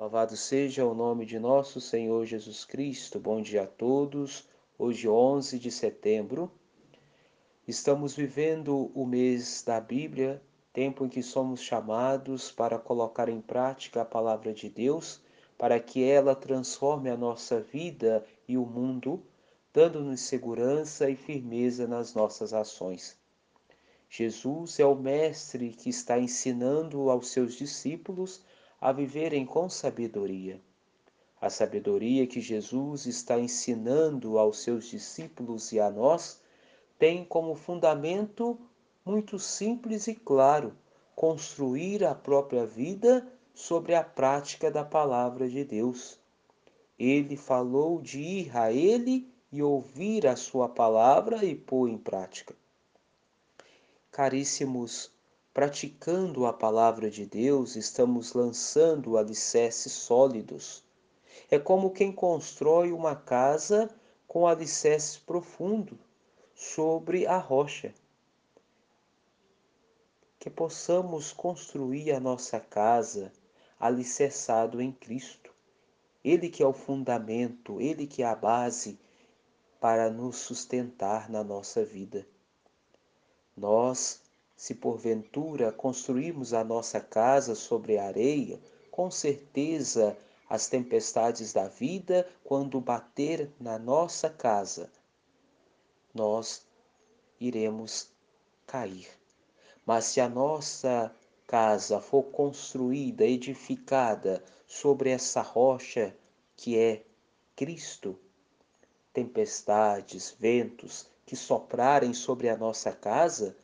Louvado seja o nome de nosso Senhor Jesus Cristo. Bom dia a todos. Hoje, 11 de setembro, estamos vivendo o mês da Bíblia, tempo em que somos chamados para colocar em prática a palavra de Deus, para que ela transforme a nossa vida e o mundo, dando-nos segurança e firmeza nas nossas ações. Jesus é o Mestre que está ensinando aos seus discípulos a viverem com sabedoria. A sabedoria que Jesus está ensinando aos seus discípulos e a nós tem como fundamento muito simples e claro: construir a própria vida sobre a prática da palavra de Deus. Ele falou de ir a Ele e ouvir a Sua palavra e pôr em prática. Caríssimos Praticando a palavra de Deus, estamos lançando alicerces sólidos. É como quem constrói uma casa com alicerces profundo sobre a rocha. Que possamos construir a nossa casa alicerçado em Cristo. Ele que é o fundamento, ele que é a base para nos sustentar na nossa vida. Nós se porventura construirmos a nossa casa sobre a areia, com certeza as tempestades da vida, quando bater na nossa casa, nós iremos cair. Mas se a nossa casa for construída, edificada sobre essa rocha que é Cristo, tempestades, ventos que soprarem sobre a nossa casa,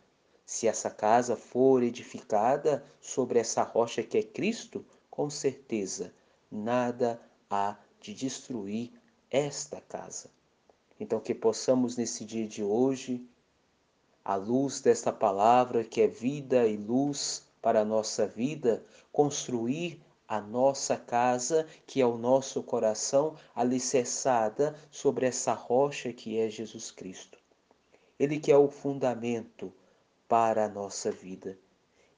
se essa casa for edificada sobre essa rocha que é Cristo, com certeza nada há de destruir esta casa. Então, que possamos nesse dia de hoje, à luz desta palavra que é vida e luz para a nossa vida, construir a nossa casa, que é o nosso coração, alicerçada sobre essa rocha que é Jesus Cristo. Ele que é o fundamento, para a nossa vida.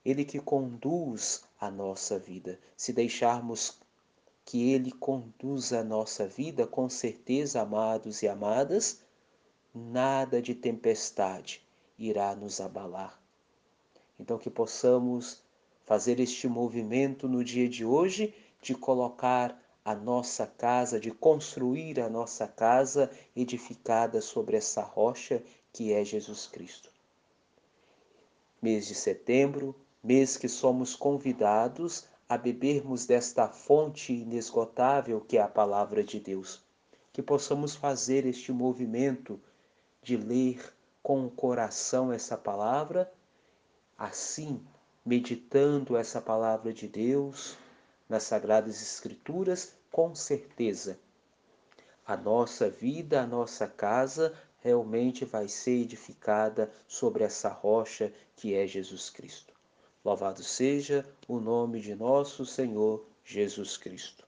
Ele que conduz a nossa vida. Se deixarmos que Ele conduza a nossa vida, com certeza, amados e amadas, nada de tempestade irá nos abalar. Então, que possamos fazer este movimento no dia de hoje de colocar a nossa casa, de construir a nossa casa edificada sobre essa rocha que é Jesus Cristo mês de setembro, mês que somos convidados a bebermos desta fonte inesgotável que é a palavra de Deus. Que possamos fazer este movimento de ler com o coração essa palavra, assim, meditando essa palavra de Deus nas Sagradas Escrituras, com certeza a nossa vida, a nossa casa realmente vai ser edificada sobre essa rocha que é Jesus Cristo. Louvado seja o nome de nosso Senhor Jesus Cristo.